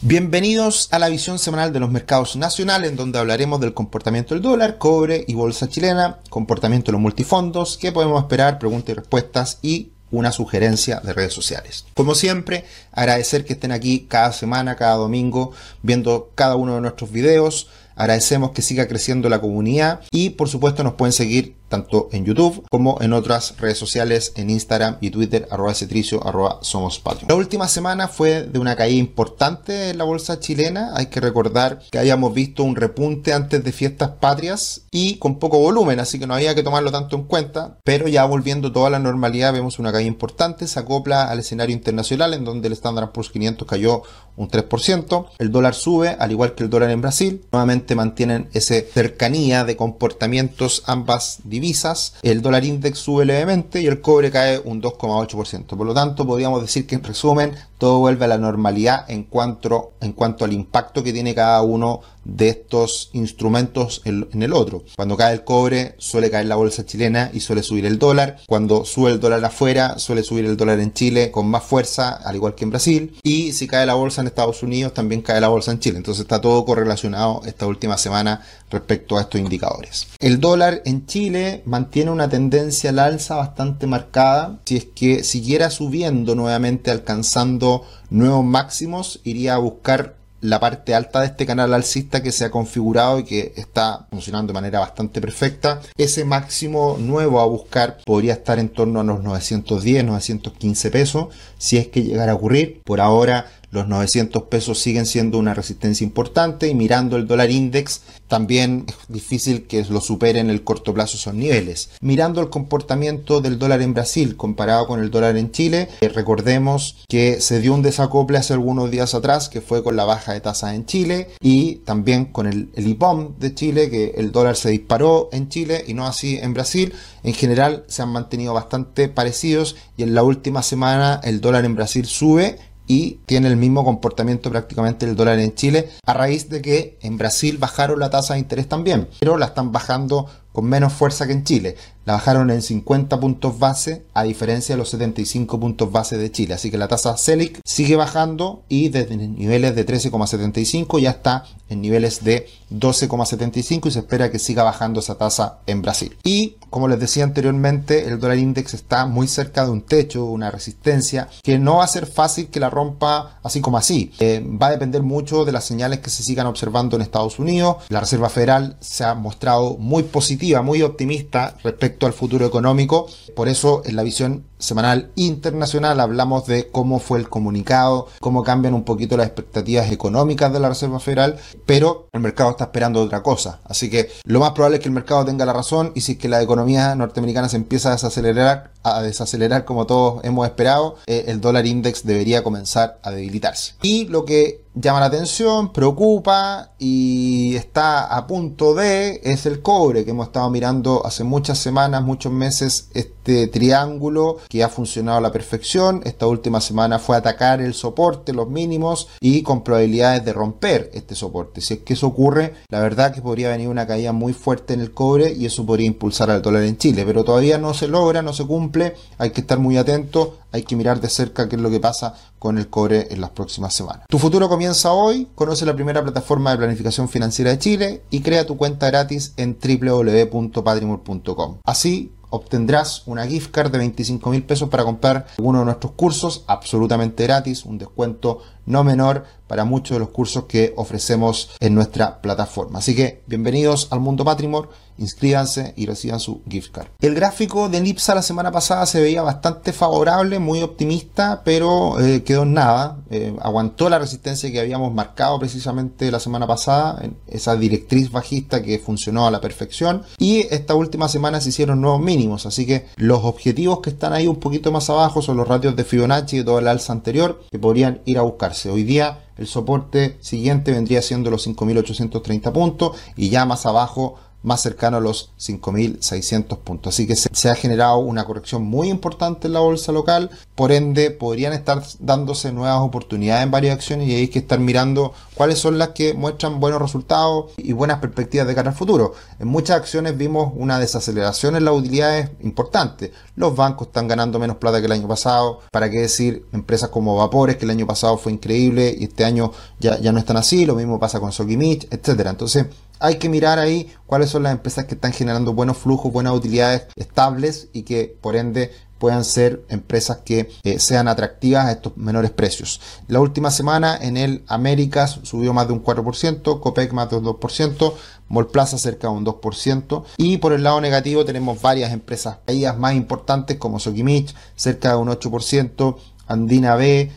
Bienvenidos a la visión semanal de los mercados nacionales, en donde hablaremos del comportamiento del dólar, cobre y bolsa chilena, comportamiento de los multifondos, qué podemos esperar, preguntas y respuestas y una sugerencia de redes sociales. Como siempre, agradecer que estén aquí cada semana, cada domingo, viendo cada uno de nuestros videos. Agradecemos que siga creciendo la comunidad y por supuesto nos pueden seguir tanto en YouTube como en otras redes sociales, en Instagram y Twitter, arroba cetricio, arroba somos patrio. La última semana fue de una caída importante en la bolsa chilena. Hay que recordar que habíamos visto un repunte antes de fiestas patrias y con poco volumen, así que no había que tomarlo tanto en cuenta. Pero ya volviendo toda la normalidad, vemos una caída importante. Se acopla al escenario internacional en donde el Standard Poor's 500 cayó un 3%. El dólar sube, al igual que el dólar en Brasil. Nuevamente mantienen esa cercanía de comportamientos ambas el dólar index sube levemente y el cobre cae un 2,8%. Por lo tanto, podríamos decir que en resumen, todo vuelve a la normalidad en cuanto, en cuanto al impacto que tiene cada uno de estos instrumentos en, el otro. Cuando cae el cobre, suele caer la bolsa chilena y suele subir el dólar. Cuando sube el dólar afuera, suele subir el dólar en Chile con más fuerza, al igual que en Brasil. Y si cae la bolsa en Estados Unidos, también cae la bolsa en Chile. Entonces está todo correlacionado esta última semana respecto a estos indicadores. El dólar en Chile mantiene una tendencia al alza bastante marcada. Si es que siguiera subiendo nuevamente, alcanzando nuevos máximos, iría a buscar la parte alta de este canal alcista que se ha configurado y que está funcionando de manera bastante perfecta. Ese máximo nuevo a buscar podría estar en torno a los 910, 915 pesos si es que llegara a ocurrir. Por ahora los 900 pesos siguen siendo una resistencia importante y mirando el dólar index también es difícil que lo supere en el corto plazo esos niveles. Mirando el comportamiento del dólar en Brasil comparado con el dólar en Chile, eh, recordemos que se dio un desacople hace algunos días atrás que fue con la baja de tasas en Chile y también con el, el IPOM de Chile que el dólar se disparó en Chile y no así en Brasil. En general se han mantenido bastante parecidos y en la última semana el dólar en Brasil sube y tiene el mismo comportamiento prácticamente el dólar en Chile a raíz de que en Brasil bajaron la tasa de interés también, pero la están bajando con menos fuerza que en Chile. La bajaron en 50 puntos base a diferencia de los 75 puntos base de Chile. Así que la tasa CELIC sigue bajando y desde niveles de 13,75 ya está en niveles de 12,75 y se espera que siga bajando esa tasa en Brasil. Y como les decía anteriormente, el dólar index está muy cerca de un techo, una resistencia que no va a ser fácil que la rompa así como así. Eh, va a depender mucho de las señales que se sigan observando en Estados Unidos. La Reserva Federal se ha mostrado muy positiva, muy optimista respecto al futuro económico. Por eso en la visión semanal internacional hablamos de cómo fue el comunicado, cómo cambian un poquito las expectativas económicas de la Reserva Federal, pero el mercado está esperando otra cosa. Así que lo más probable es que el mercado tenga la razón y si es que la economía norteamericana se empieza a desacelerar, a desacelerar como todos hemos esperado, eh, el dólar index debería comenzar a debilitarse. Y lo que llama la atención, preocupa y está a punto de es el cobre que hemos estado mirando hace muchas semanas, muchos meses, este triángulo que ha funcionado a la perfección. Esta última semana fue atacar el soporte, los mínimos y con probabilidades de romper este soporte. Si es que eso ocurre, la verdad que podría venir una caída muy fuerte en el cobre y eso podría impulsar al dólar en Chile, pero todavía no se logra, no se cumple, hay que estar muy atento, hay que mirar de cerca qué es lo que pasa con el cobre en las próximas semanas. Tu futuro comienza hoy, conoce la primera plataforma de planificación financiera de Chile y crea tu cuenta gratis en www.patrimor.com. Así obtendrás una gift card de 25 mil pesos para comprar uno de nuestros cursos absolutamente gratis, un descuento no menor para muchos de los cursos que ofrecemos en nuestra plataforma. Así que bienvenidos al mundo Patrimor, inscríbanse y reciban su gift card. El gráfico de Lipsa la semana pasada se veía bastante favorable, muy optimista, pero eh, quedó en nada. Eh, aguantó la resistencia que habíamos marcado precisamente la semana pasada, en esa directriz bajista que funcionó a la perfección. Y esta última semana se hicieron nuevos mínimos, así que los objetivos que están ahí un poquito más abajo son los ratios de Fibonacci de toda la alza anterior que podrían ir a buscarse. Hoy día el soporte siguiente vendría siendo los 5.830 puntos y ya más abajo más cercano a los 5.600 puntos. Así que se, ha generado una corrección muy importante en la bolsa local, por ende podrían estar dándose nuevas oportunidades en varias acciones y hay que estar mirando cuáles son las que muestran buenos resultados y buenas perspectivas de cara al futuro. En muchas acciones vimos una desaceleración en las utilidades importante. Los bancos están ganando menos plata que el año pasado. ¿Para qué decir empresas como Vapores, que el año pasado fue increíble y este año ya, ya no están así? Lo mismo pasa con Sokimich, etcétera. Entonces, hay que mirar ahí cuáles son las empresas que están generando buenos flujos, buenas utilidades estables y que por ende puedan ser empresas que eh, sean atractivas a estos menores precios. La última semana en el Américas subió más de un 4%, Copec más de un 2%, Molplaza cerca de un 2% y por el lado negativo tenemos varias empresas caídas más importantes como Sokimich cerca de un 8%, Andina B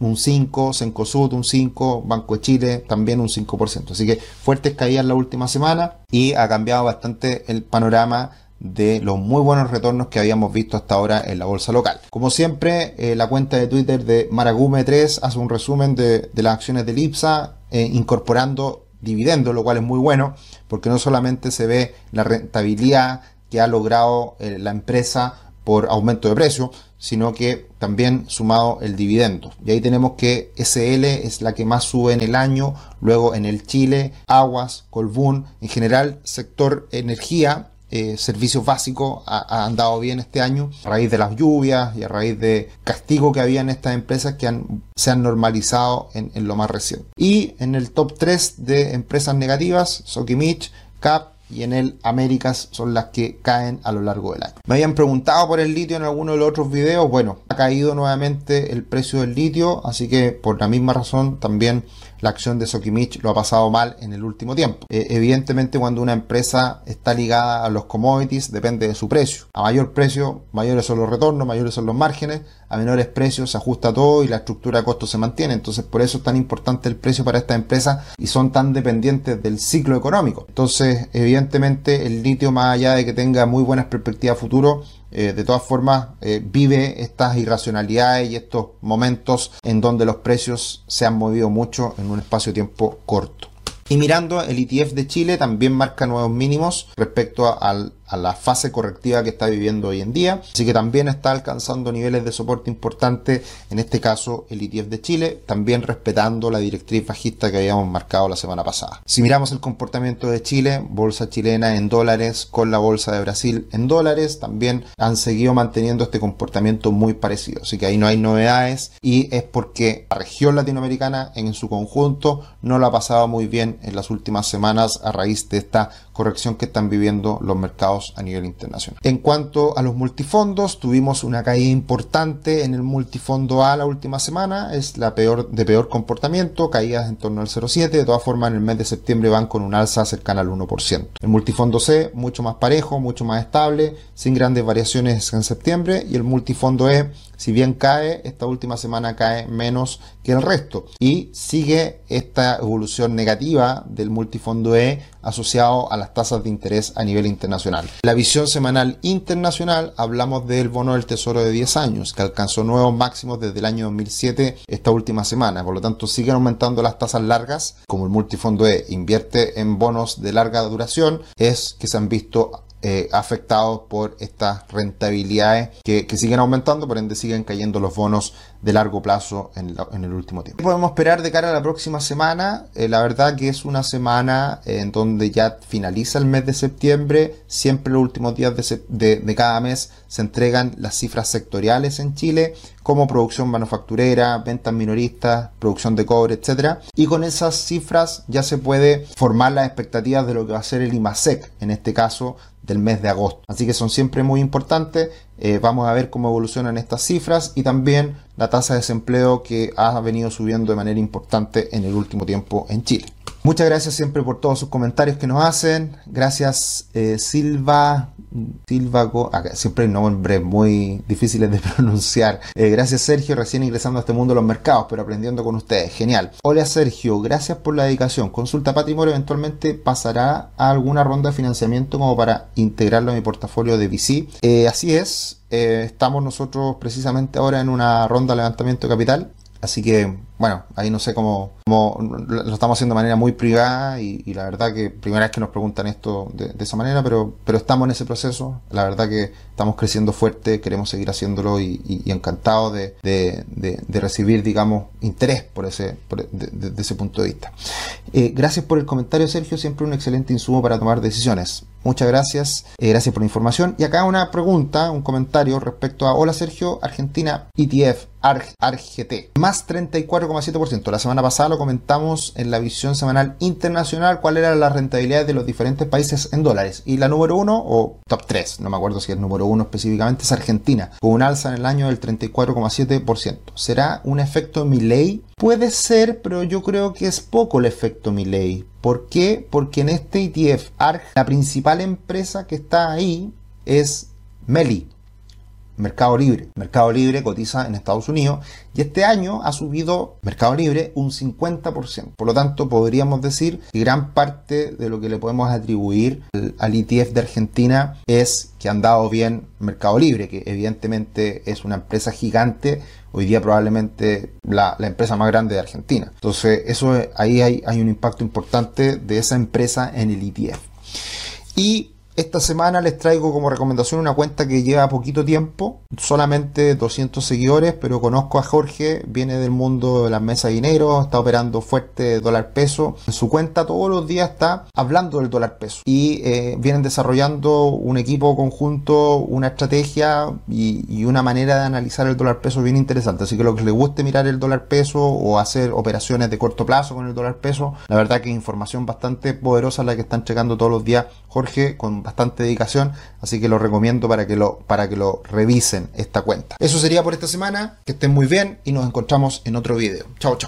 un 5, Sencosud un 5, Banco de Chile también un 5%. Así que fuertes caídas la última semana y ha cambiado bastante el panorama de los muy buenos retornos que habíamos visto hasta ahora en la bolsa local. Como siempre, eh, la cuenta de Twitter de Maragume3 hace un resumen de, las acciones de IPSA eh, incorporando dividendos, lo cual es muy bueno porque no solamente se ve la rentabilidad que ha logrado eh, la empresa por aumento de precio, sino que también sumado el dividendo. Y ahí tenemos que SL es la que más sube en el año, luego en el Chile, Aguas, Colbún, en general sector energía. Eh, servicios básicos ha, andado bien este año a raíz de las lluvias y a raíz de castigo que había en estas empresas que se han normalizado en, en, lo más reciente. Y en el top 3 de empresas negativas, Sokimich, CAP, y en el Américas son las que caen a lo largo del año. Me habían preguntado por el litio en alguno de los otros videos. Bueno, ha caído nuevamente el precio del litio, así que por la misma razón también la acción de Sokimich lo ha pasado mal en el último tiempo. Eh, evidentemente cuando una empresa está ligada a los commodities depende de su precio. A mayor precio, mayores son los retornos, mayores son los márgenes, a menores precios se ajusta todo y la estructura de costos se mantiene. Entonces por eso es tan importante el precio para esta empresa y son tan dependientes del ciclo económico. Entonces evidentemente el litio más allá de que tenga muy buenas perspectivas futuro, eh, de todas formas eh, vive estas irracionalidades y estos momentos en donde los precios se han movido mucho en un espacio de tiempo corto. Y mirando el ETF de Chile también marca nuevos mínimos respecto al a la fase correctiva que está viviendo hoy en día. Así que también está alcanzando niveles de soporte importantes, en este caso el ETF de Chile, también respetando la directriz bajista que habíamos marcado la semana pasada. Si miramos el comportamiento de Chile, bolsa chilena en dólares con la bolsa de Brasil en dólares, también han seguido manteniendo este comportamiento muy parecido. Así que ahí no hay novedades y es porque la región latinoamericana en su conjunto no lo ha pasado muy bien en las últimas semanas a raíz de esta corrección que están viviendo los mercados a nivel internacional. En cuanto a los multifondos, tuvimos una caída importante en el multifondo A la última semana, es la peor de peor comportamiento, caídas en torno al 0,7, de todas formas en el mes de septiembre van con un alza cercana al 1%. El multifondo C, mucho más parejo, mucho más estable, sin grandes variaciones en septiembre, y el multifondo E si bien cae, esta última semana cae menos que el resto y sigue esta evolución negativa del multifondo E asociado a las tasas de interés a nivel internacional. La visión semanal internacional hablamos del bono del tesoro de 10 años que alcanzó nuevos máximos desde el año 2007 esta última semana, por lo tanto siguen aumentando las tasas largas como el multifondo E invierte en bonos de larga duración es que se han visto eh, afectados por estas rentabilidades que, siguen aumentando, por ende siguen cayendo los bonos de largo plazo en, el último tiempo. ¿Qué podemos esperar de cara a la próxima semana? Eh, la verdad que es una semana en donde ya finaliza el mes de septiembre, siempre los últimos días de, de cada mes se entregan las cifras sectoriales en Chile, como producción manufacturera, ventas minoristas, producción de cobre, etc. Y con esas cifras ya se puede formar las expectativas de lo que va a ser el IMASEC, en este caso del mes de agosto. Así que son siempre muy importantes. Eh, vamos a ver cómo evolucionan estas cifras y también la tasa de desempleo que ha venido subiendo de manera importante en el último tiempo en Chile. Muchas gracias siempre por todos sus comentarios que nos hacen. Gracias eh, Silva. Silva, siempre hay nombres muy difíciles de pronunciar. Eh, gracias Sergio, recién ingresando a este mundo de los mercados, pero aprendiendo con ustedes. Genial. Hola Sergio, gracias por la dedicación. Consulta Patrimonio eventualmente pasará a alguna ronda de financiamiento como para integrarlo a mi portafolio de VC. Eh, así es, estamos nosotros precisamente ahora en una ronda de levantamiento de capital Así que, bueno, ahí no sé cómo, lo estamos haciendo de manera muy privada y, la verdad que primera vez que nos preguntan esto de, esa manera, pero, pero estamos en ese proceso. La verdad que estamos creciendo fuerte, queremos seguir haciéndolo y, y, encantados de, de, recibir, digamos, interés por ese, desde ese punto de vista. Eh, gracias por el comentario, Sergio. Siempre un excelente insumo para tomar decisiones. Muchas gracias, eh, gracias por la información. Y acá una pregunta, un comentario respecto a Hola Sergio, Argentina ETF, ARGT, más 34,7%. La semana pasada lo comentamos en la visión semanal internacional, cuál era la rentabilidad de los diferentes países en dólares. Y la número uno, o top 3, no me acuerdo si es número uno específicamente, es Argentina, con un alza en el año del 34,7%. ¿Será un efecto Milley? Puede ser, pero yo creo que es poco el efecto Milley. ¿Por qué? Porque en este ETF ARG, la principal empresa que está ahí es Meli, Mercado Libre. Mercado Libre cotiza en Estados Unidos y este año ha subido Mercado Libre un 50%. Por lo tanto, podríamos decir que gran parte de lo que le podemos atribuir al ETF de Argentina es que han dado bien Mercado Libre, que evidentemente es una empresa gigante, hoy día probablemente la, empresa más grande de Argentina. Entonces, eso ahí hay, hay un impacto importante de esa empresa en el ETF. Y esta semana les traigo como recomendación una cuenta que lleva poquito tiempo, solamente 200 seguidores, pero conozco a Jorge, viene del mundo de las mesas de dinero, está operando fuerte dólar peso. En su cuenta todos los días está hablando del dólar peso y eh, vienen desarrollando un equipo conjunto, una estrategia y, una manera de analizar el dólar peso bien interesante. Así que lo que les guste mirar el dólar peso o hacer operaciones de corto plazo con el dólar peso, la verdad que es información bastante poderosa la que están checando todos los días Jorge con bastante dedicación, así que lo recomiendo para que lo, para que lo revisen esta cuenta. Eso sería por esta semana, que estén muy bien y nos encontramos en otro video. Chao, chao.